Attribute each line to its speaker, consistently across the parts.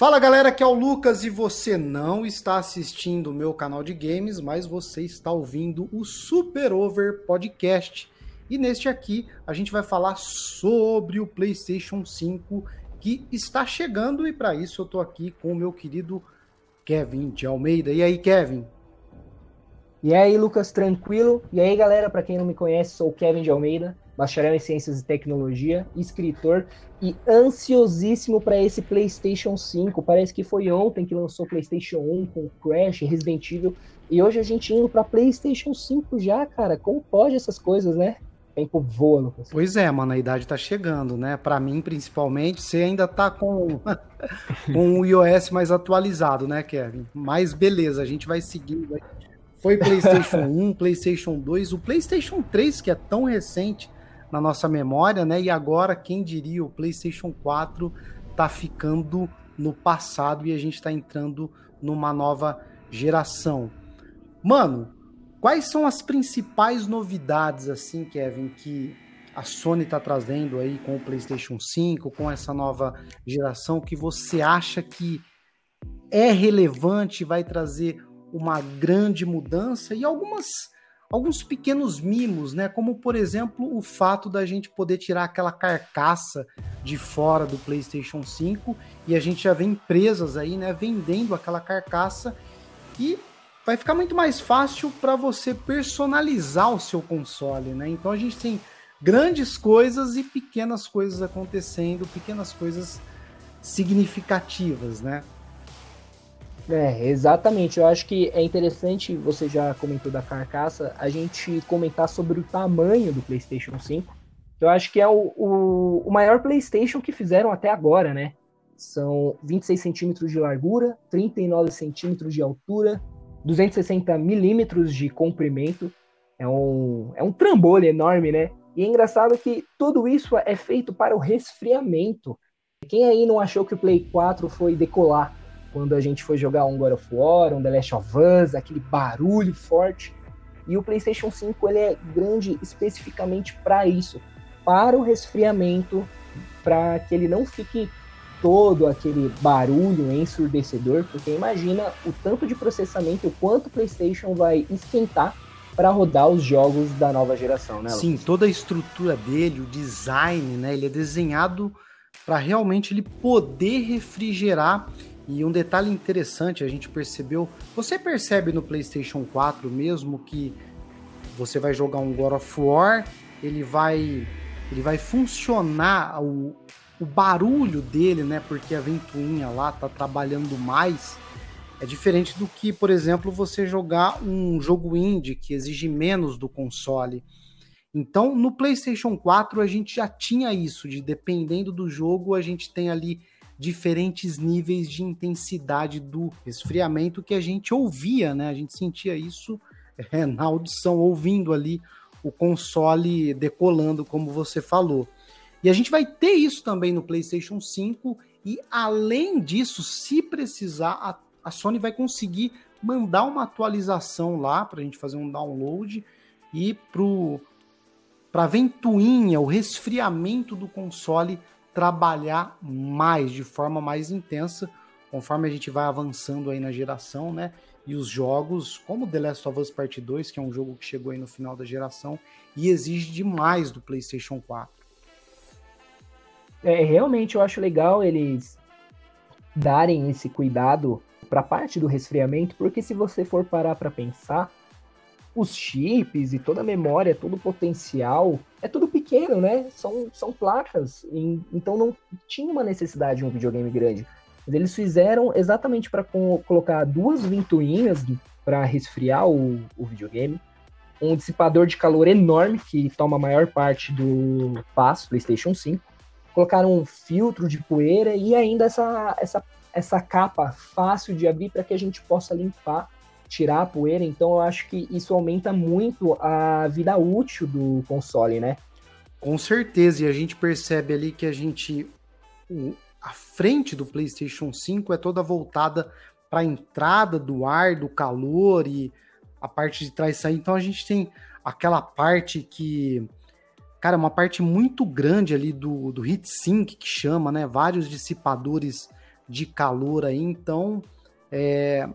Speaker 1: Fala galera, aqui é o Lucas e você não está assistindo o meu canal de games, mas você está ouvindo o Super Over Podcast. E neste aqui a gente vai falar sobre o PlayStation 5 que está chegando e para isso eu estou aqui com o meu querido Kevin de Almeida. E aí, Kevin?
Speaker 2: E aí, Lucas, tranquilo? E aí, galera, para quem não me conhece, sou o Kevin de Almeida bacharel em Ciências e Tecnologia, escritor e ansiosíssimo para esse PlayStation 5. Parece que foi ontem que lançou PlayStation 1 com Crash, Resident Evil, e hoje a gente indo para PlayStation 5 já, cara. Como pode essas coisas, né? tempo voa, Lucas.
Speaker 1: Pois é, mano, a idade tá chegando, né? Para mim, principalmente, você ainda tá com, com o iOS mais atualizado, né, Kevin? Mas beleza, a gente vai seguindo. Foi PlayStation 1, PlayStation 2, o PlayStation 3, que é tão recente, na nossa memória, né? E agora, quem diria, o PlayStation 4 tá ficando no passado e a gente está entrando numa nova geração. Mano, quais são as principais novidades, assim, Kevin, que a Sony está trazendo aí com o PlayStation 5, com essa nova geração, que você acha que é relevante, vai trazer uma grande mudança e algumas alguns pequenos mimos, né? Como por exemplo o fato da gente poder tirar aquela carcaça de fora do PlayStation 5 e a gente já vê empresas aí, né, vendendo aquela carcaça e vai ficar muito mais fácil para você personalizar o seu console, né? Então a gente tem grandes coisas e pequenas coisas acontecendo, pequenas coisas significativas, né?
Speaker 2: É, exatamente. Eu acho que é interessante, você já comentou da carcaça, a gente comentar sobre o tamanho do PlayStation 5. Eu acho que é o, o, o maior PlayStation que fizeram até agora, né? São 26 centímetros de largura, 39 centímetros de altura, 260 milímetros de comprimento. É um, é um trambolho enorme, né? E é engraçado que tudo isso é feito para o resfriamento. Quem aí não achou que o Play 4 foi decolar quando a gente foi jogar um God of War, um The Last of Us, aquele barulho forte. E o PlayStation 5 ele é grande especificamente para isso, para o resfriamento, para que ele não fique todo aquele barulho ensurdecedor, porque imagina o tanto de processamento, o quanto o PlayStation vai esquentar para rodar os jogos da nova geração, né?
Speaker 1: Sim, toda a estrutura dele, o design, né? Ele é desenhado para realmente ele poder refrigerar e um detalhe interessante a gente percebeu, você percebe no PlayStation 4 mesmo que você vai jogar um God of War, ele vai ele vai funcionar o, o barulho dele, né? Porque a ventoinha lá tá trabalhando mais. É diferente do que, por exemplo, você jogar um jogo indie que exige menos do console. Então, no PlayStation 4 a gente já tinha isso de dependendo do jogo, a gente tem ali diferentes níveis de intensidade do resfriamento que a gente ouvia, né? A gente sentia isso é, na audição, ouvindo ali o console decolando, como você falou. E a gente vai ter isso também no PlayStation 5, e além disso, se precisar, a, a Sony vai conseguir mandar uma atualização lá para a gente fazer um download e para a ventoinha, o resfriamento do console trabalhar mais, de forma mais intensa, conforme a gente vai avançando aí na geração, né? E os jogos, como The Last of Us Part 2, que é um jogo que chegou aí no final da geração e exige demais do PlayStation 4.
Speaker 2: É, realmente eu acho legal eles darem esse cuidado para a parte do resfriamento, porque se você for parar para pensar, os chips e toda a memória, todo o potencial, é tudo pequeno, né? São, são placas, e, então não tinha uma necessidade de um videogame grande. Mas eles fizeram exatamente para colocar duas ventoinhas para resfriar o, o videogame, um dissipador de calor enorme que toma a maior parte do espaço PlayStation 5, colocaram um filtro de poeira e ainda essa, essa, essa capa fácil de abrir para que a gente possa limpar tirar a poeira, então eu acho que isso aumenta muito a vida útil do console, né?
Speaker 1: Com certeza, e a gente percebe ali que a gente. a frente do PlayStation 5 é toda voltada para a entrada do ar, do calor e a parte de trás sair. Então a gente tem aquela parte que. Cara, uma parte muito grande ali do, do heatsink que chama, né? Vários dissipadores de calor aí, então é,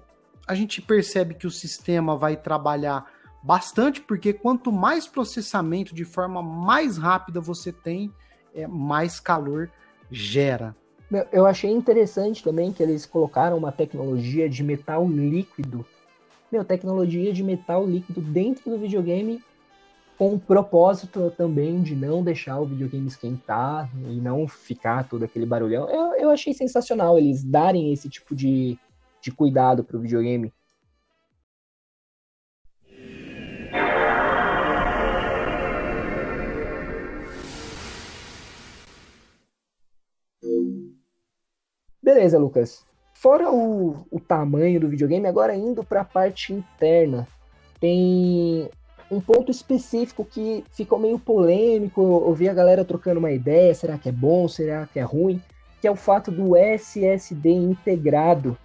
Speaker 1: a gente percebe que o sistema vai trabalhar bastante, porque quanto mais processamento de forma mais rápida você tem, é, mais calor gera.
Speaker 2: Eu achei interessante também que eles colocaram uma tecnologia de metal líquido. Meu, tecnologia de metal líquido dentro do videogame com o propósito também de não deixar o videogame esquentar e não ficar todo aquele barulhão. Eu, eu achei sensacional eles darem esse tipo de, de cuidado para o videogame. Beleza, Lucas. Fora o, o tamanho do videogame, agora indo para a parte interna, tem um ponto específico que ficou meio polêmico. Ouvi a galera trocando uma ideia: será que é bom, será que é ruim? Que é o fato do SSD integrado.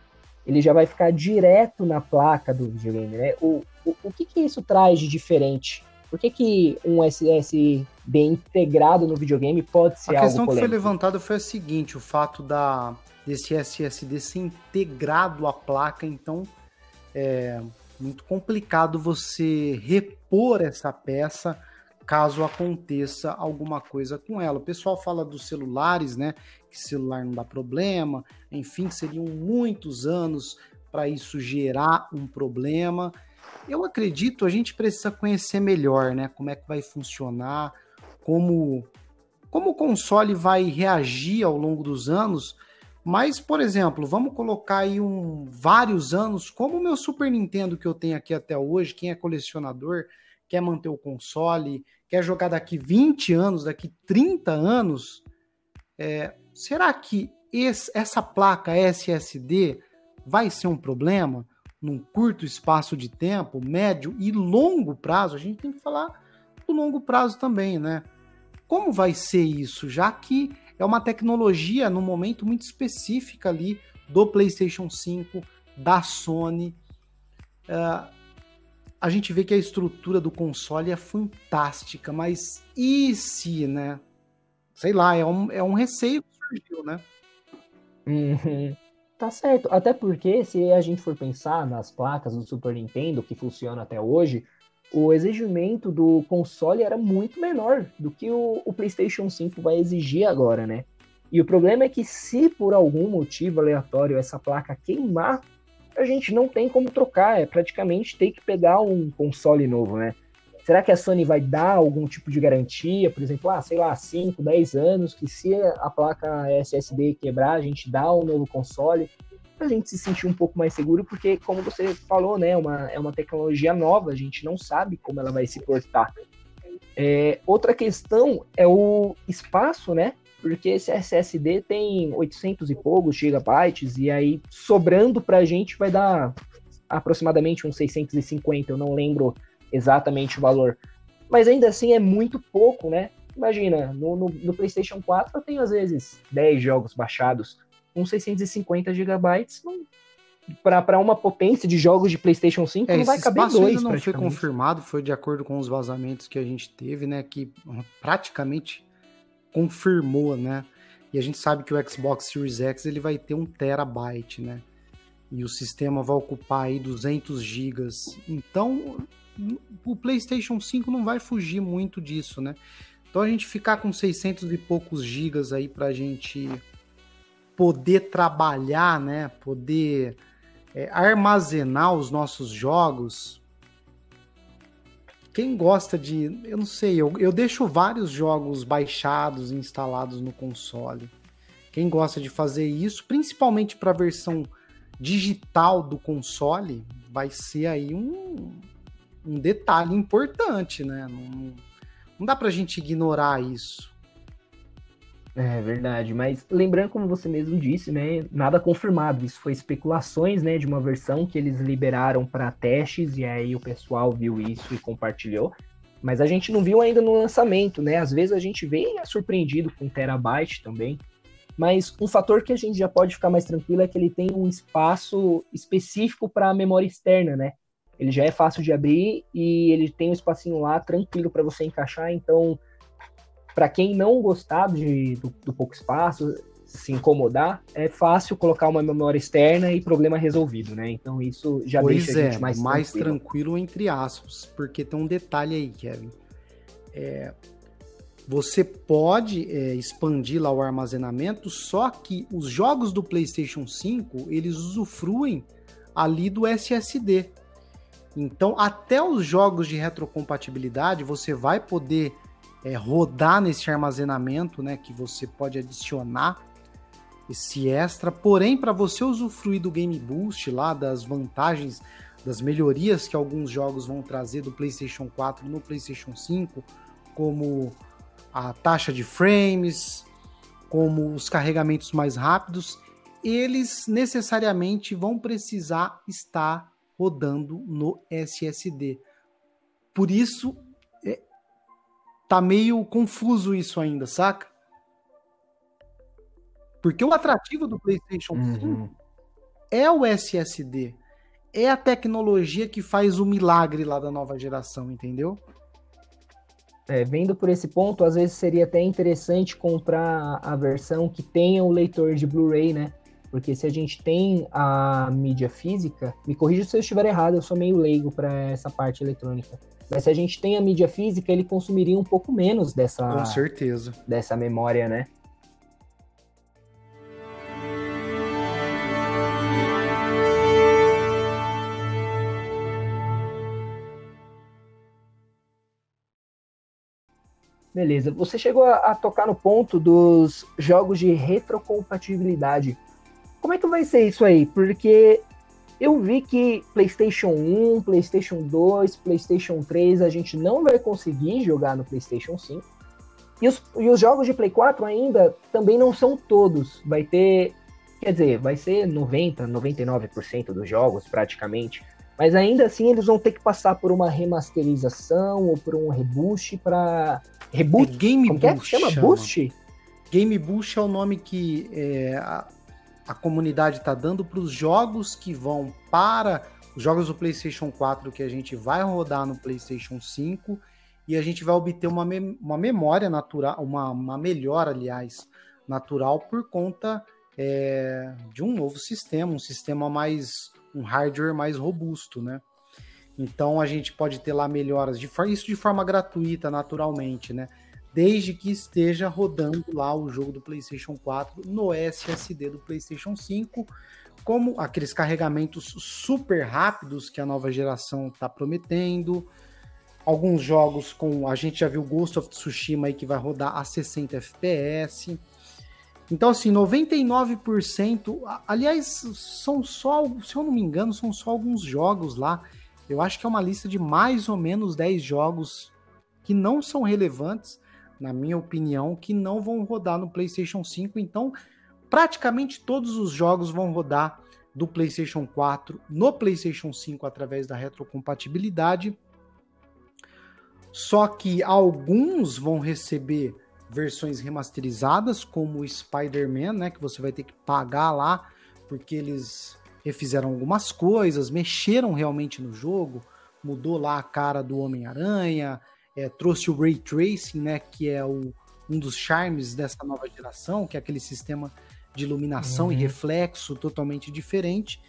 Speaker 2: Ele já vai ficar direto na placa do videogame, né? O, o, o que, que isso traz de diferente? Por que, que um SSD integrado no videogame pode ser algo? A
Speaker 1: questão que foi levantada foi a seguinte: o fato da desse SSD ser integrado à placa, então é muito complicado você repor essa peça caso aconteça alguma coisa com ela. O pessoal fala dos celulares, né? Que celular não dá problema, enfim, seriam muitos anos para isso gerar um problema. Eu acredito, a gente precisa conhecer melhor, né? Como é que vai funcionar, como como o console vai reagir ao longo dos anos mas, por exemplo, vamos colocar aí um, vários anos, como o meu Super Nintendo que eu tenho aqui até hoje, quem é colecionador, quer manter o console, quer jogar daqui 20 anos, daqui 30 anos, é, será que esse, essa placa SSD vai ser um problema num curto espaço de tempo, médio e longo prazo? A gente tem que falar do longo prazo também, né? Como vai ser isso? Já que é uma tecnologia no momento muito específica ali do PlayStation 5, da Sony. Uh, a gente vê que a estrutura do console é fantástica, mas e se, né? Sei lá, é um, é um receio que surgiu, né?
Speaker 2: Uhum. Tá certo. Até porque, se a gente for pensar nas placas do Super Nintendo, que funciona até hoje, o exigimento do console era muito menor do que o, o, PlayStation 5 vai exigir agora, né? E o problema é que se por algum motivo aleatório essa placa queimar, a gente não tem como trocar, é praticamente ter que pegar um console novo, né? Será que a Sony vai dar algum tipo de garantia, por exemplo, ah, sei lá, 5, 10 anos, que se a placa SSD quebrar, a gente dá um novo console? a gente se sentir um pouco mais seguro, porque, como você falou, né, uma, é uma tecnologia nova, a gente não sabe como ela vai se portar. É, outra questão é o espaço, né? Porque esse SSD tem 800 e poucos gigabytes, e aí sobrando para a gente vai dar aproximadamente uns 650, eu não lembro exatamente o valor. Mas ainda assim é muito pouco, né? Imagina, no, no, no PlayStation 4 eu tenho às vezes 10 jogos baixados com 650 gigabytes para uma potência de jogos de PlayStation 5 é, não vai caber dois. Ainda
Speaker 1: não foi confirmado, foi de acordo com os vazamentos que a gente teve, né? Que praticamente confirmou, né? E a gente sabe que o Xbox Series X ele vai ter um terabyte, né? E o sistema vai ocupar aí 200 gigas. Então, o PlayStation 5 não vai fugir muito disso, né? Então a gente ficar com 600 e poucos gigas aí pra gente poder trabalhar, né? Poder é, armazenar os nossos jogos. Quem gosta de. Eu não sei, eu, eu deixo vários jogos baixados e instalados no console. Quem gosta de fazer isso, principalmente para a versão digital do console, vai ser aí um, um detalhe importante, né? Não, não dá para a gente ignorar isso.
Speaker 2: É verdade, mas lembrando como você mesmo disse, né, nada confirmado, isso foi especulações, né, de uma versão que eles liberaram para testes e aí o pessoal viu isso e compartilhou. Mas a gente não viu ainda no lançamento, né? Às vezes a gente e é surpreendido com terabyte também. Mas um fator que a gente já pode ficar mais tranquilo é que ele tem um espaço específico para a memória externa, né? Ele já é fácil de abrir e ele tem um espacinho lá tranquilo para você encaixar, então para quem não gostar de, do, do, pouco espaço, se incomodar, é fácil colocar uma memória externa e problema resolvido, né? Então isso já
Speaker 1: pois
Speaker 2: deixa
Speaker 1: é,
Speaker 2: a gente mais,
Speaker 1: mais
Speaker 2: tranquilo.
Speaker 1: tranquilo entre aspas, porque tem um detalhe aí, Kevin. É, você pode é, expandir lá o armazenamento, só que os jogos do PlayStation 5 eles usufruem ali do SSD. Então, até os jogos de retrocompatibilidade você vai poder é, rodar nesse armazenamento, né? Que você pode adicionar esse extra. Porém, para você usufruir do Game Boost lá, das vantagens, das melhorias que alguns jogos vão trazer do PlayStation 4 no PlayStation 5, como a taxa de frames, como os carregamentos mais rápidos, eles necessariamente vão precisar estar rodando no SSD. Por isso, tá meio confuso isso ainda, saca? Porque o atrativo do PlayStation 5 uhum. é o SSD. É a tecnologia que faz o milagre lá da nova geração, entendeu?
Speaker 2: É, vendo por esse ponto, às vezes seria até interessante comprar a versão que tenha o leitor de Blu-ray, né? Porque se a gente tem a mídia física, me corrija se eu estiver errado, eu sou meio leigo para essa parte eletrônica. Mas se a gente tem a mídia física, ele consumiria um pouco menos dessa
Speaker 1: Com certeza.
Speaker 2: dessa memória, né? Beleza, você chegou a, a, tocar no ponto dos jogos de retrocompatibilidade. Como é que vai ser isso aí? Porque eu vi que PlayStation 1, PlayStation 2, PlayStation 3 a gente não vai conseguir jogar no PlayStation 5. E os, e os jogos de Play 4 ainda também não são todos. Vai ter, quer dizer, vai ser 90, 99% dos jogos praticamente. Mas ainda assim eles vão ter que passar por uma remasterização ou por um reboost para reboot.
Speaker 1: É Game
Speaker 2: Como
Speaker 1: Boost.
Speaker 2: Que é? Chama, chama Boost?
Speaker 1: Game Boost é o nome que é, a, a, comunidade está dando para os jogos que vão para os jogos do PlayStation 4 que a gente vai rodar no PlayStation 5 e a gente vai obter uma, me, uma memória natural, uma, uma melhora, aliás, natural por conta é, de um novo sistema, um sistema mais um hardware mais robusto, né? Então a gente pode ter lá melhoras de isso de forma gratuita, naturalmente, né? Desde que esteja rodando lá o jogo do PlayStation 4 no SSD do PlayStation 5, como aqueles carregamentos super rápidos que a nova geração está prometendo. Alguns jogos com a gente já viu Ghost of Tsushima aí que vai rodar a 60 FPS. Então, assim, 99%. Aliás, são só, se eu não me engano, são só alguns jogos lá. Eu acho que é uma lista de mais ou menos 10 jogos que não são relevantes, na minha opinião, que não vão rodar no PlayStation 5. Então, praticamente todos os jogos vão rodar do PlayStation 4 no PlayStation 5 através da retrocompatibilidade. Só que alguns vão receber versões remasterizadas, como o Spider-Man, né? Que você vai ter que pagar lá, porque eles refizeram algumas coisas, mexeram realmente no jogo, mudou lá a cara do Homem-Aranha, é, trouxe o Ray Tracing, né? Que é o, um dos charmes dessa nova geração, que é aquele sistema de iluminação uhum. e reflexo totalmente diferente.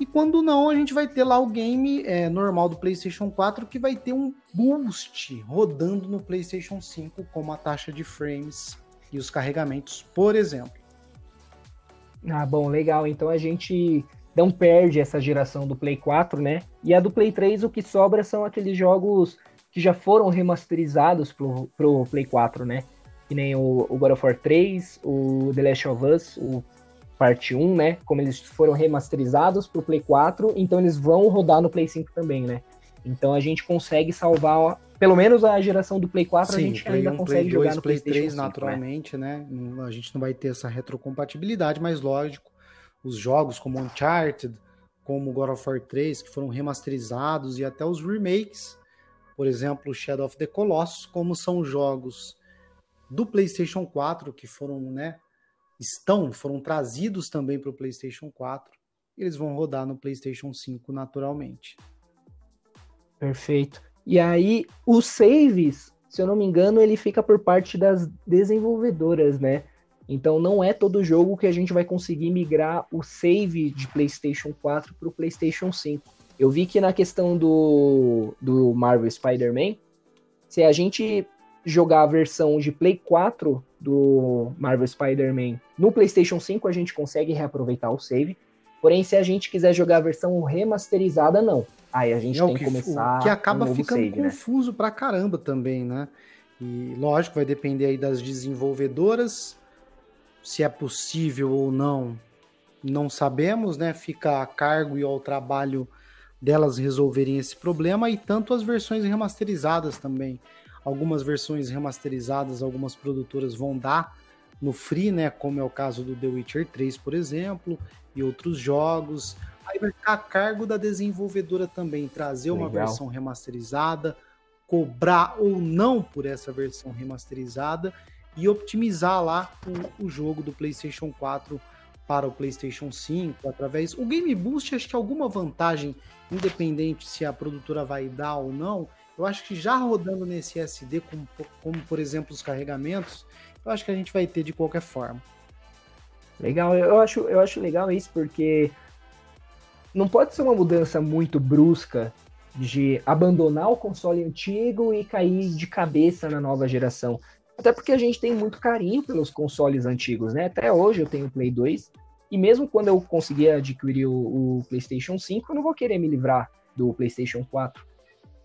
Speaker 1: E quando não, a gente vai ter lá o game é, normal do PlayStation 4 que vai ter um boost rodando no PlayStation 5, como a taxa de frames e os carregamentos, por exemplo.
Speaker 2: Ah, bom, legal. Então a gente não perde essa geração do Play 4, né? E a do Play 3, o que sobra são aqueles jogos que já foram remasterizados pro, pro Play 4, né? Que nem o, o God of War 3, o The Last of Us, o parte 1, né? Como eles foram remasterizados para o Play 4, então eles vão rodar no Play 5 também, né? Então a gente consegue salvar, pelo menos a geração do Play 4 Sim, a gente Play ainda 1, consegue Play jogar 2, no Play 3 5,
Speaker 1: naturalmente, né? né? A gente não vai ter essa retrocompatibilidade, mas lógico, os jogos como Uncharted, como God of War 3, que foram remasterizados e até os remakes, por exemplo, Shadow of the Colossus, como são jogos do PlayStation 4 que foram, né, estão, foram trazidos também para o PlayStation 4. Eles vão rodar no PlayStation 5 naturalmente.
Speaker 2: Perfeito. E aí, os saves, se eu não me engano, ele fica por parte das desenvolvedoras, né? Então não é todo jogo que a gente vai conseguir migrar o save de PlayStation 4 para o PlayStation 5. Eu vi que na questão do, do Marvel Spider-Man, se a gente jogar a versão de Play 4 do Marvel Spider-Man no PlayStation 5, a gente consegue reaproveitar o save. Porém, se a gente quiser jogar a versão remasterizada, não. Aí a gente é tem que, que começar.
Speaker 1: O que acaba
Speaker 2: um
Speaker 1: ficando
Speaker 2: save,
Speaker 1: né? confuso né? pra caramba também, né? E lógico, vai depender aí das desenvolvedoras, se é possível ou não, não sabemos, né? Fica a cargo e ao trabalho delas resolverem esse problema, e tanto as versões remasterizadas também. Algumas versões remasterizadas, algumas produtoras vão dar no free, né? Como é o caso do The Witcher 3, por exemplo, e outros jogos. Aí vai ficar a cargo da desenvolvedora também trazer Legal. uma versão remasterizada, cobrar ou não por essa versão remasterizada e optimizar lá o, o jogo do PlayStation 4 para o PlayStation 5 através. O Game Boost, acho que alguma vantagem, independente se a produtora vai dar ou não, eu acho que já rodando nesse SD, como, como por exemplo os carregamentos, eu acho que a gente vai ter de qualquer forma.
Speaker 2: Legal, eu acho, eu acho legal isso porque não pode ser uma mudança muito brusca de abandonar o console antigo e cair de cabeça na nova geração. Até porque a gente tem muito carinho pelos consoles antigos, né? Até hoje eu tenho o Play 2 e mesmo quando eu conseguir adquirir o, o PlayStation 5, eu não vou querer me livrar do PlayStation 4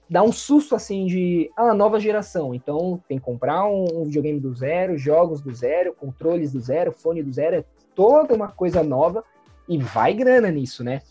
Speaker 2: dá um susto assim de ah, nova geração. Então tem que comprar um, videogame do zero, jogos do zero, controles do zero, fone do zero, é toda uma coisa nova e vai grana nisso, né?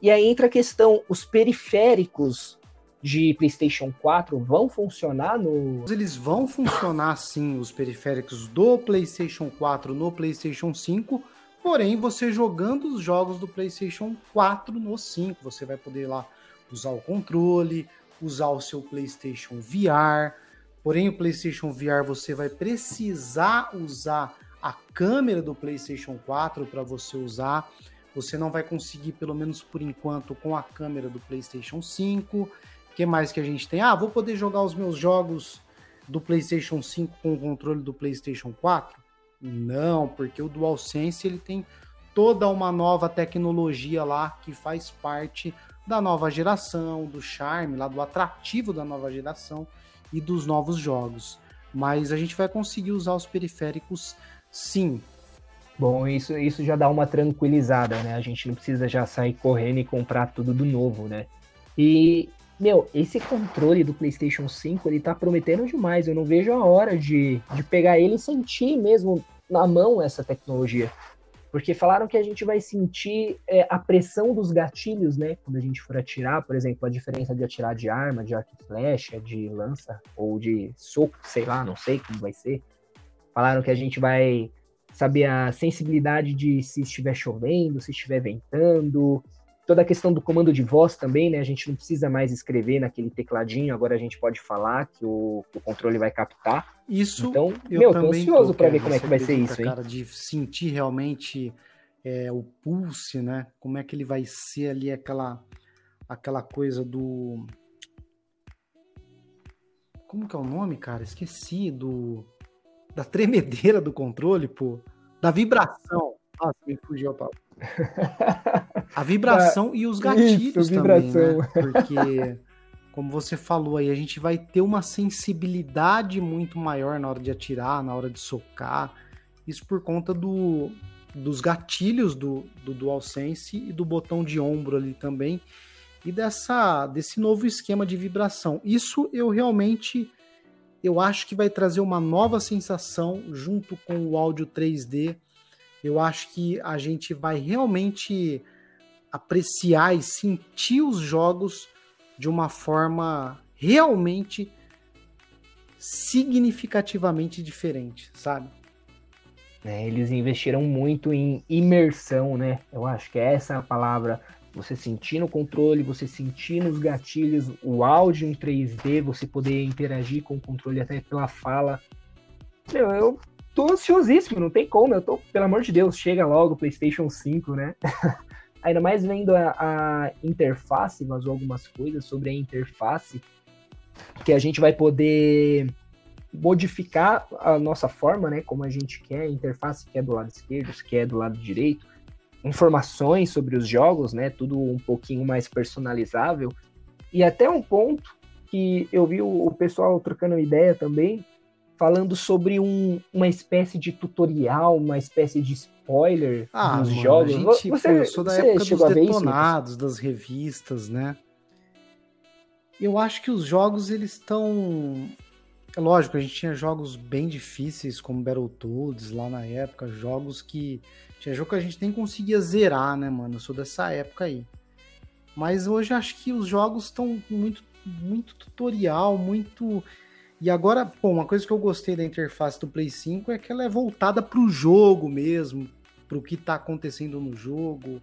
Speaker 2: E aí entra a questão, os periféricos de PlayStation 4 vão funcionar no.
Speaker 1: Eles vão funcionar sim, os periféricos do PlayStation 4 no PlayStation 5. Porém, você jogando os jogos do PlayStation 4 no 5, você vai poder lá usar o controle, usar o seu PlayStation VR. Porém, o PlayStation VR você vai precisar usar a câmera do PlayStation 4 para você usar. Você não vai conseguir, pelo menos por enquanto, com a câmera do PlayStation 5. Que mais que a gente tem? Ah, vou poder jogar os meus jogos do PlayStation 5 com o controle do PlayStation 4? Não, porque o DualSense ele tem toda uma nova tecnologia lá que faz parte da nova geração, do charme, lá do atrativo da nova geração e dos novos jogos. Mas a gente vai conseguir usar os periféricos sim.
Speaker 2: Bom, isso, isso já dá uma tranquilizada, né? A gente não precisa já sair correndo e comprar tudo do novo, né? E, meu, esse controle do PlayStation 5, ele tá prometendo demais. Eu não vejo a hora de, de pegar ele e sentir mesmo na mão essa tecnologia. Porque falaram que a gente vai sentir é, a pressão dos gatilhos, né? Quando a gente for atirar, por exemplo, a diferença de atirar de arma, de arco e flecha, de lança ou de soco, sei lá, não sei como vai ser. Falaram que a gente vai saber a sensibilidade de se estiver chovendo, se estiver ventando, toda a questão do comando de voz também, né? A gente não precisa mais escrever naquele tecladinho, agora a gente pode falar que o, que o controle vai captar.
Speaker 1: Isso.
Speaker 2: Então, eu meu, tô ansioso para ver como é que vai ser isso, hein?
Speaker 1: Cara, de sentir realmente é, o pulse, né? Como é que ele vai ser ali aquela aquela coisa do como que é o nome, cara? Esqueci do da tremedeira do controle, pô, da vibração. Nossa, me fugiu a palavra. A vibração e os gatilhos Isso, também, né? Porque, como você falou aí, a gente vai ter uma sensibilidade muito maior na hora de atirar, na hora de socar. Isso por conta do, dos gatilhos do, do DualSense e do botão de ombro ali também. E dessa, desse novo esquema de vibração. Isso eu realmente eu acho que vai trazer uma nova sensação junto com o áudio 3D eu acho que a gente vai realmente apreciar e sentir os jogos de uma forma realmente significativamente diferente, sabe?
Speaker 2: É, eles investiram muito em imersão, né? Eu acho que essa é a palavra. Você sentir no controle, você sentir nos gatilhos, o áudio em 3D, você poder interagir com o controle até pela fala. Meu, eu tô ansiosíssimo, não tem como, eu tô, pelo amor de Deus, chega logo o PlayStation 5, né? Ainda mais vendo a, a interface, vazou algumas coisas sobre a interface, que a gente vai poder modificar a nossa forma, né, como a gente quer, a interface que é do lado esquerdo, se quer do lado direito, informações sobre os jogos, né, tudo um pouquinho mais personalizável, e até um ponto que eu vi o pessoal trocando ideia também, falando sobre um, uma espécie de tutorial, uma espécie de spoiler
Speaker 1: ah,
Speaker 2: dos
Speaker 1: mano,
Speaker 2: jogos.
Speaker 1: Gente, você, eu sou da época dos detonados, isso? das revistas, né? Eu acho que os jogos eles estão é lógico, a gente tinha jogos bem difíceis como Battletoads lá na época, jogos que tinha jogo que a gente nem conseguia zerar, né, mano? Eu sou dessa época aí. Mas hoje acho que os jogos estão muito muito tutorial, muito e agora, pô, uma coisa que eu gostei da interface do Play 5 é que ela é voltada para o jogo mesmo, para o que está acontecendo no jogo.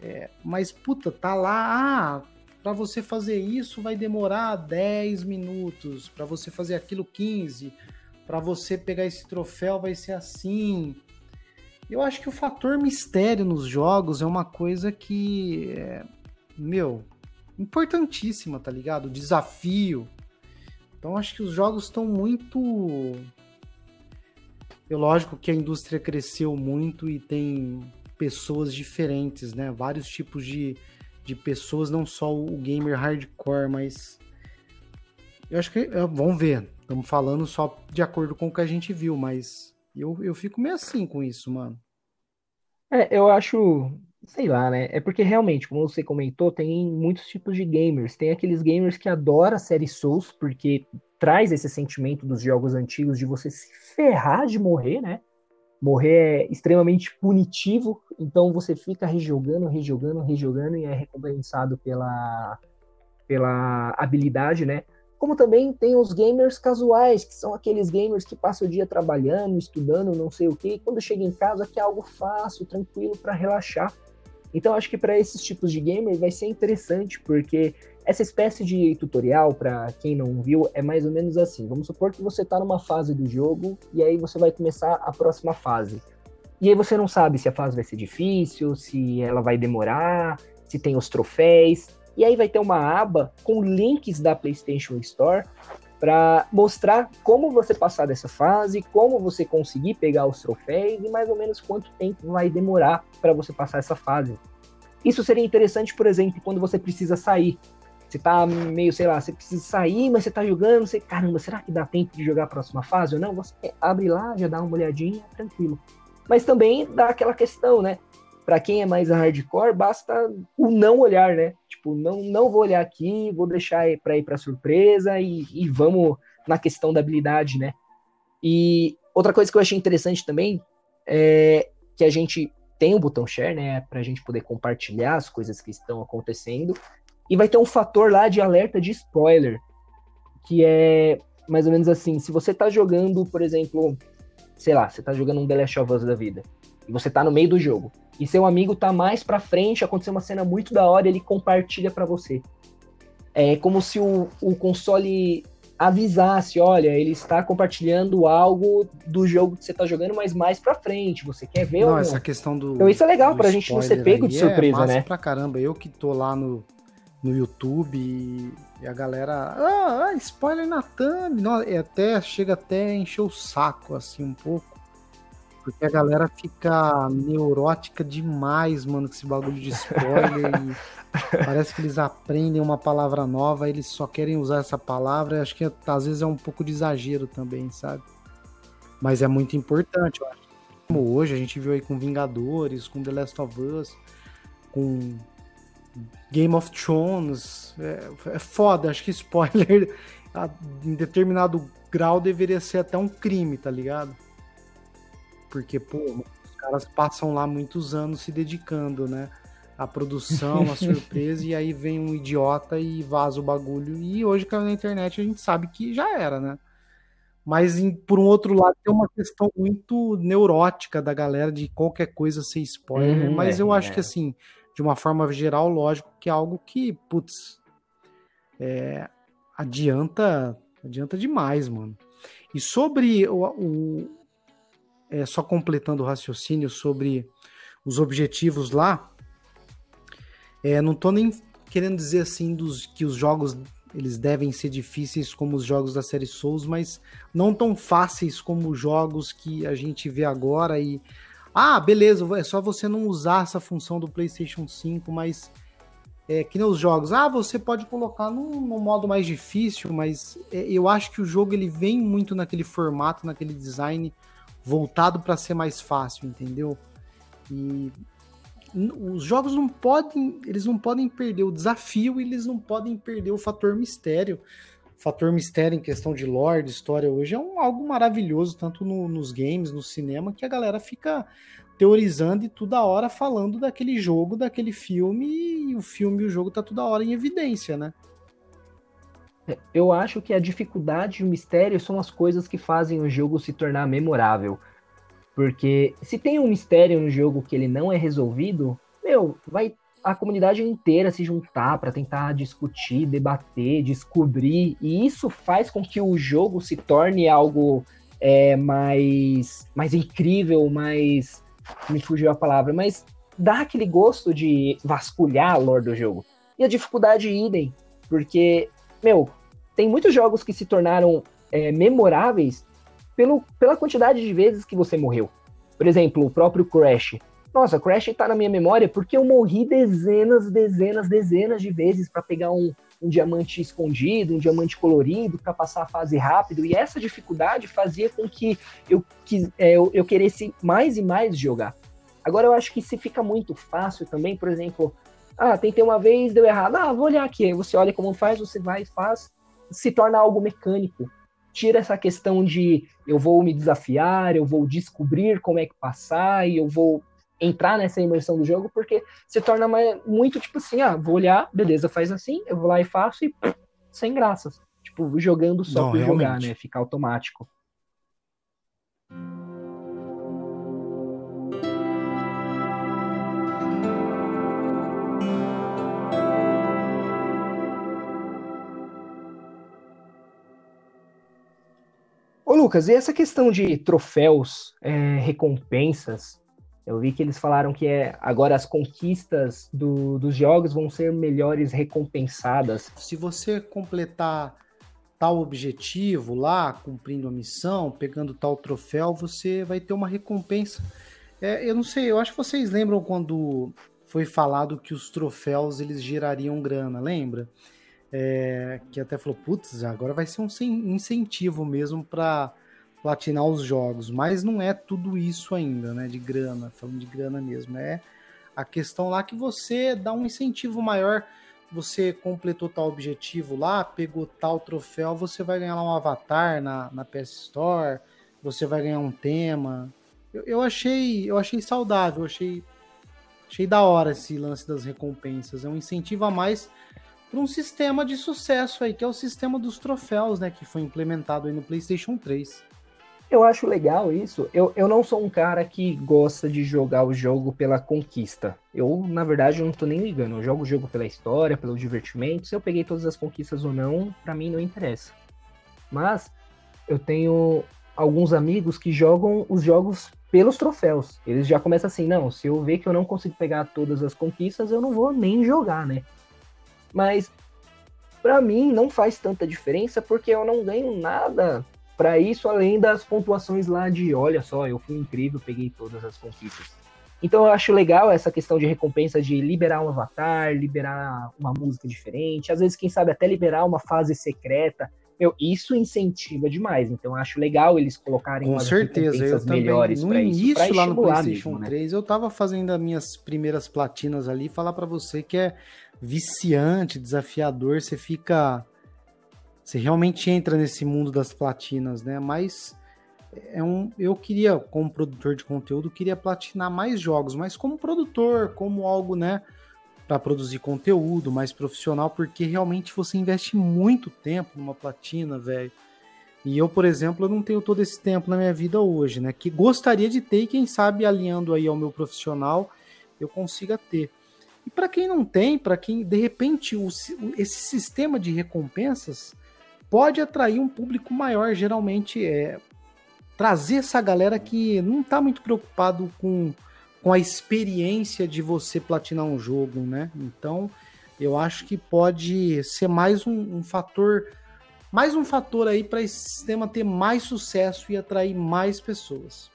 Speaker 1: É, mas, puta, tá lá, ah, para você fazer isso vai demorar 10 minutos, para você fazer aquilo 15, para você pegar esse troféu vai ser assim. Eu acho que o fator mistério nos jogos é uma coisa que, é, meu, importantíssima, tá ligado? O desafio. Então acho que os jogos estão muito. É lógico que a indústria cresceu muito e tem pessoas diferentes, né? Vários tipos de, de pessoas, não só o gamer hardcore, mas. Eu acho que. É, vamos ver. Estamos falando só de acordo com o que a gente viu, mas eu, eu fico meio assim com isso, mano.
Speaker 2: É, eu acho sei lá, né? É porque realmente, como você comentou, tem muitos tipos de gamers. Tem aqueles gamers que adoram a série Souls, porque traz esse sentimento dos jogos antigos de você se ferrar de morrer, né? Morrer é extremamente punitivo, então você fica rejogando, rejogando, rejogando e é recompensado pela, pela habilidade, né? Como também tem os gamers casuais, que são aqueles gamers que passam o dia trabalhando, estudando, não sei o quê, e quando chega em casa quer algo fácil, tranquilo para relaxar. Então acho que para esses tipos de gamer vai ser interessante, porque essa espécie de tutorial, para quem não viu, é mais ou menos assim. Vamos supor que você está numa fase do jogo e aí você vai começar a próxima fase. E aí você não sabe se a fase vai ser difícil, se ela vai demorar, se tem os troféus. E aí vai ter uma aba com links da PlayStation Store para mostrar como você passar dessa fase, como você conseguir pegar os troféus e mais ou menos quanto tempo vai demorar para você passar essa fase. Isso seria interessante, por exemplo, quando você precisa sair. Você tá meio, sei lá, você precisa sair, mas você tá jogando, você, caramba, será que dá tempo de jogar a próxima fase ou não? Você abre lá, já dá uma olhadinha, tranquilo. Mas também dá aquela questão, né? Para quem é mais hardcore, basta o não olhar, né? Tipo, não, não vou olhar aqui, vou deixar para ir para surpresa e, e vamos na questão da habilidade, né? E outra coisa que eu achei interessante também é que a gente tem o botão share, né, para a gente poder compartilhar as coisas que estão acontecendo. E vai ter um fator lá de alerta de spoiler, que é mais ou menos assim: se você tá jogando, por exemplo, sei lá, você tá jogando um The Last of Us da vida, e você tá no meio do jogo, e seu amigo tá mais pra frente, aconteceu uma cena muito da hora, ele compartilha para você. É como se o, o console avisasse, olha, ele está compartilhando algo do jogo que você está jogando, mas mais para frente, você quer ver
Speaker 1: não,
Speaker 2: ou não?
Speaker 1: essa questão do
Speaker 2: Então isso é legal pra gente não ser pego de surpresa,
Speaker 1: é
Speaker 2: né?
Speaker 1: pra caramba, eu que tô lá no, no YouTube e, a galera, ah, ah, spoiler na thumb, não, é até chega até a encher o saco assim um pouco. Porque a galera fica neurótica demais, mano, com esse bagulho de spoiler. parece que eles aprendem uma palavra nova, eles só querem usar essa palavra. Acho que às vezes é um pouco de exagero também, sabe? Mas é muito importante, eu acho. Como hoje, a gente viu aí com Vingadores, com The Last of Us, com Game of Thrones. É, é foda, acho que spoiler em determinado grau deveria ser até um crime, tá ligado? Porque, pô, os caras passam lá muitos anos se dedicando, né? A produção, a surpresa, e aí vem um idiota e vaza o bagulho. E hoje, caiu na internet, a gente sabe que já era, né? Mas, em, por um outro lado, tem uma questão muito neurótica da galera de qualquer coisa ser spoiler. Hum, mas é, eu acho é. que, assim, de uma forma geral, lógico que é algo que, putz, é, adianta, adianta demais, mano. E sobre o, o, é, só completando o raciocínio sobre os objetivos lá, é, não tô nem querendo dizer assim dos que os jogos eles devem ser difíceis como os jogos da série Souls, mas não tão fáceis como os jogos que a gente vê agora e ah, beleza, é só você não usar essa função do PlayStation 5, mas é, que nem os jogos, ah, você pode colocar num, num modo mais difícil, mas é, eu acho que o jogo ele vem muito naquele formato, naquele design voltado para ser mais fácil, entendeu? E os jogos não podem, eles não podem perder o desafio, eles não podem perder o fator mistério. O fator mistério em questão de lore, de história hoje é um, algo maravilhoso, tanto no, nos games, no cinema, que a galera fica teorizando e toda hora falando daquele jogo, daquele filme, e o filme e o jogo tá toda hora em evidência, né?
Speaker 2: Eu acho que a dificuldade e o mistério são as coisas que fazem o jogo se tornar memorável. Porque se tem um mistério no jogo que ele não é resolvido, meu, vai a comunidade inteira se juntar para tentar discutir, debater, descobrir, e isso faz com que o jogo se torne algo é, mais, mais incrível, mais. Me fugiu a palavra, mas dá aquele gosto de vasculhar a lore do jogo. E a dificuldade idem, porque, meu, tem muitos jogos que se tornaram é, memoráveis pelo, pela quantidade de vezes que você morreu. Por exemplo, o próprio Crash. Nossa, Crash tá na minha memória porque eu morri dezenas, dezenas, dezenas de vezes para pegar um, um diamante escondido, um diamante colorido, para passar a fase rápido. E essa dificuldade fazia com que eu, que, é, eu, eu queresse mais e mais jogar. Agora eu acho que se fica muito fácil também, por exemplo, ah, tentei uma vez, deu errado, ah, vou olhar aqui. Aí você olha como faz, você vai e faz, se torna algo mecânico tira essa questão de eu vou me desafiar, eu vou descobrir como é que passar e eu vou entrar nessa imersão do jogo, porque se torna muito tipo assim, ah, vou olhar, beleza, faz assim, eu vou lá e faço e sem graças. Tipo, jogando só Não, por realmente. jogar, né? Ficar automático. Lucas, e essa questão de troféus, é, recompensas? Eu vi que eles falaram que é agora as conquistas do, dos jogos vão ser melhores recompensadas.
Speaker 1: Se você completar tal objetivo lá, cumprindo a missão, pegando tal troféu, você vai ter uma recompensa. É, eu não sei, eu acho que vocês lembram quando foi falado que os troféus eles gerariam grana, lembra? É, que até falou, putz, agora vai ser um incentivo mesmo para platinar os jogos, mas não é tudo isso ainda, né, de grana, falando de grana mesmo, é a questão lá que você dá um incentivo maior, você completou tal objetivo lá, pegou tal troféu, você vai ganhar lá um avatar na, na PS Store, você vai ganhar um tema. Eu, eu achei, eu achei saudável, achei, achei da hora esse lance das recompensas, é um incentivo a mais para um sistema de sucesso aí, que é o sistema dos troféus, né, que foi implementado aí no PlayStation 3.
Speaker 2: Eu acho legal isso. Eu, eu não sou um cara que gosta de jogar o jogo pela conquista. Eu, na verdade, não tô nem ligando. Eu jogo o jogo pela história, pelo divertimento. Se eu peguei todas as conquistas ou não, para mim não interessa. Mas eu tenho alguns amigos que jogam os jogos pelos troféus. Eles já começam assim, não, se eu ver que eu não consigo pegar todas as conquistas, eu não vou nem jogar, né? Mas para mim não faz tanta diferença porque eu não ganho nada para isso além das pontuações lá de olha só, eu fui incrível, peguei todas as conquistas. Então eu acho legal essa questão de recompensa de liberar um avatar, liberar uma música diferente, às vezes quem sabe até liberar uma fase secreta. Meu, isso incentiva demais. Então eu acho legal eles colocarem
Speaker 1: Com certeza, eu melhores também. No início isso, lá no PlayStation mesmo, 3, né? eu tava fazendo as minhas primeiras platinas ali, falar para você que é viciante, desafiador, você fica. Você realmente entra nesse mundo das platinas, né? Mas é um, eu queria, como produtor de conteúdo, queria platinar mais jogos, mas como produtor, como algo, né, para produzir conteúdo mais profissional, porque realmente você investe muito tempo numa platina, velho. E eu, por exemplo, eu não tenho todo esse tempo na minha vida hoje, né? Que gostaria de ter e quem sabe alinhando aí ao meu profissional eu consiga ter. E para quem não tem, para quem de repente o, esse sistema de recompensas pode atrair um público maior, geralmente é trazer essa galera que não está muito preocupado com, com a experiência de você platinar um jogo, né? Então eu acho que pode ser mais um, um fator, mais um fator aí para esse sistema ter mais sucesso e atrair mais pessoas.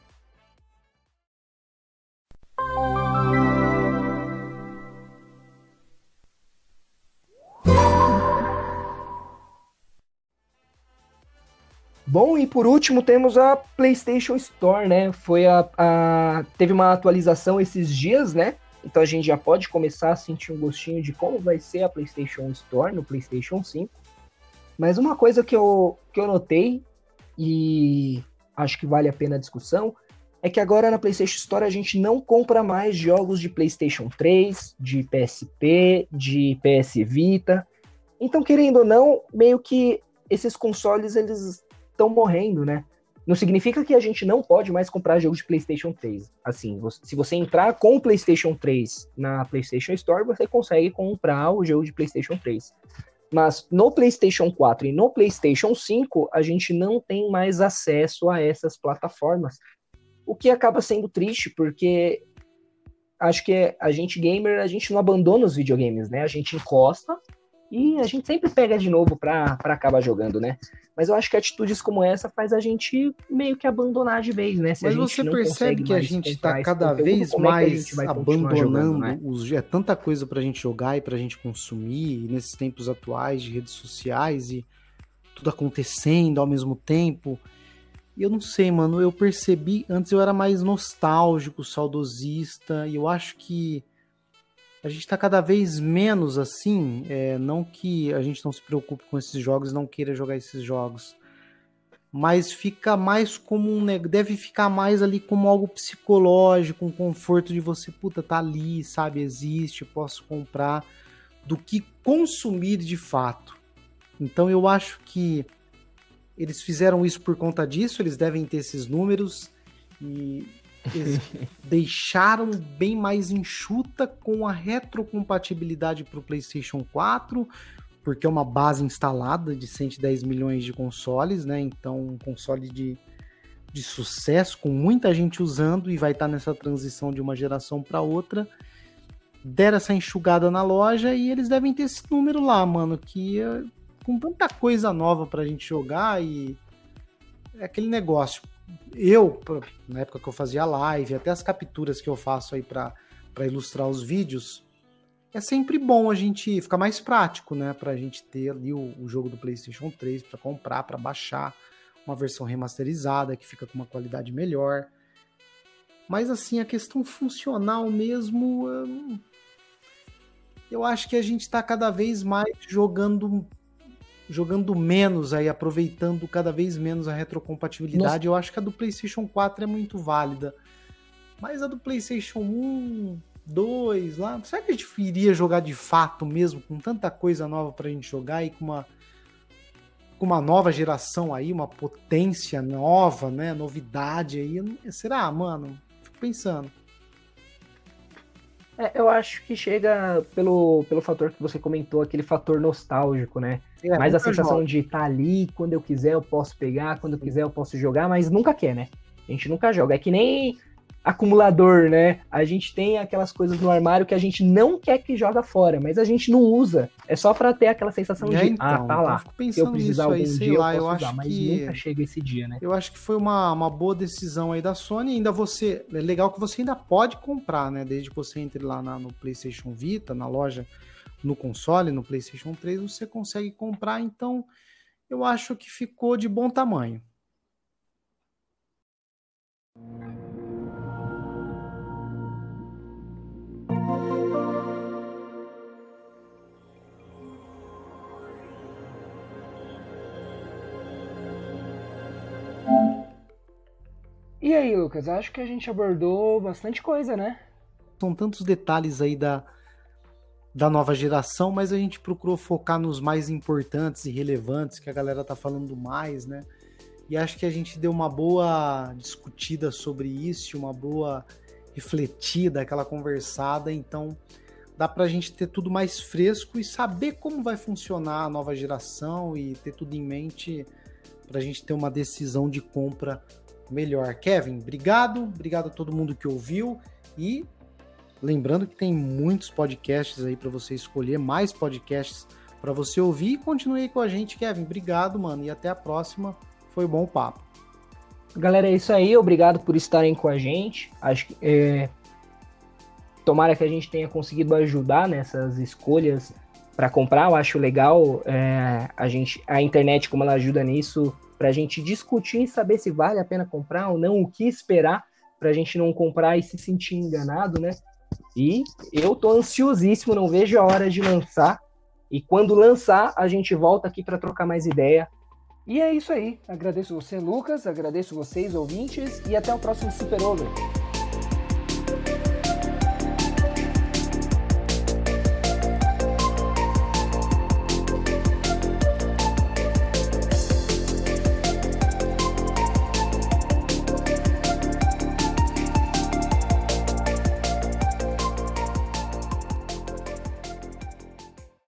Speaker 2: Bom, e por último temos a PlayStation Store, né? Foi a, a, teve uma atualização esses dias, né? Então a gente já pode começar a sentir um gostinho de como vai ser a PlayStation Store no PlayStation 5. Mas uma coisa que eu, que eu notei e acho que vale a pena a discussão é que agora na PlayStation Store a gente não compra mais jogos de PlayStation 3, de PSP, de PS Vita. Então, querendo ou não, meio que esses consoles eles estão morrendo, né? Não significa que a gente não pode mais comprar jogos de PlayStation 3. Assim, se você entrar com o PlayStation 3 na PlayStation Store, você consegue comprar o jogo de PlayStation 3. Mas no PlayStation 4 e no PlayStation 5, a gente não tem mais acesso a essas plataformas. O que acaba sendo triste, porque acho que a gente gamer, a gente não abandona os videogames, né? A gente encosta e a gente sempre pega de novo para acabar jogando, né? Mas eu acho que atitudes como essa faz a gente meio que abandonar de vez, né?
Speaker 1: Se Mas você percebe que a gente está cada vez mais é abandonando né? os, é tanta coisa para a gente jogar e para a gente consumir nesses tempos atuais de redes sociais e tudo acontecendo ao mesmo tempo. E eu não sei, mano, eu percebi, antes eu era mais nostálgico, saudosista, e eu acho que a gente está cada vez menos assim. É, não que a gente não se preocupe com esses jogos, não queira jogar esses jogos, mas fica mais como um deve ficar mais ali como algo psicológico, um conforto de você, puta, tá ali, sabe, existe, posso comprar, do que consumir de fato. Então eu acho que eles fizeram isso por conta disso, eles devem ter esses números e eles deixaram bem mais enxuta com a retrocompatibilidade para o PlayStation 4, porque é uma base instalada de 110 milhões de consoles, né? Então, um console de, de sucesso, com muita gente usando e vai estar tá nessa transição de uma geração para outra. Deram essa enxugada na loja e eles devem ter esse número lá, mano, que é, com tanta coisa nova pra gente jogar e é aquele negócio eu, na época que eu fazia live, até as capturas que eu faço aí para ilustrar os vídeos, é sempre bom a gente ficar mais prático, né? Pra gente ter ali o, o jogo do PlayStation 3 para comprar, para baixar uma versão remasterizada que fica com uma qualidade melhor. Mas assim, a questão funcional mesmo, eu acho que a gente está cada vez mais jogando jogando menos aí, aproveitando cada vez menos a retrocompatibilidade. Nossa. Eu acho que a do PlayStation 4 é muito válida. Mas a do PlayStation 1, 2 lá, será que a gente iria jogar de fato mesmo com tanta coisa nova pra gente jogar e com uma com uma nova geração aí, uma potência nova, né, novidade aí? Será, mano? Fico pensando.
Speaker 2: É, eu acho que chega pelo, pelo fator que você comentou, aquele fator nostálgico, né? É, mas a sensação joga. de estar tá ali, quando eu quiser eu posso pegar, quando eu quiser eu posso jogar, mas nunca quer, né? A gente nunca joga. É que nem acumulador, né? A gente tem aquelas coisas no armário que a gente não quer que joga fora, mas a gente não usa. É só para ter aquela sensação é, de, então, ah, tá lá.
Speaker 1: Se eu precisar algum aí, dia, lá, eu, eu acho usar,
Speaker 2: mas
Speaker 1: que...
Speaker 2: nunca chega esse dia, né?
Speaker 1: Eu acho que foi uma, uma boa decisão aí da Sony. Ainda você, é legal que você ainda pode comprar, né? Desde que você entre lá na, no PlayStation Vita, na loja, no console, no PlayStation 3, você consegue comprar. Então, eu acho que ficou de bom tamanho.
Speaker 2: E aí, Lucas, acho que a gente abordou bastante coisa, né?
Speaker 1: São tantos detalhes aí da, da nova geração, mas a gente procurou focar nos mais importantes e relevantes, que a galera tá falando mais, né? E acho que a gente deu uma boa discutida sobre isso, uma boa refletida, aquela conversada, então dá pra gente ter tudo mais fresco e saber como vai funcionar a nova geração e ter tudo em mente pra gente ter uma decisão de compra melhor. Kevin, obrigado, obrigado a todo mundo que ouviu e Lembrando que tem muitos podcasts aí para você escolher, mais podcasts para você ouvir. E continue aí com a gente, Kevin. Obrigado, mano, e até a próxima. Foi bom o papo.
Speaker 2: Galera, é isso aí. Obrigado por estarem com a gente. Acho que é... tomara que a gente tenha conseguido ajudar nessas escolhas para comprar. Eu acho legal é, a gente, a internet como ela ajuda nisso, para a gente discutir e saber se vale a pena comprar ou não, o que esperar para a gente não comprar e se sentir enganado, né? E eu tô ansiosíssimo, não vejo a hora de lançar. E quando lançar, a gente volta aqui para trocar mais ideia.
Speaker 3: E é isso aí. Agradeço você, Lucas, agradeço vocês, ouvintes, e até o próximo Super Over.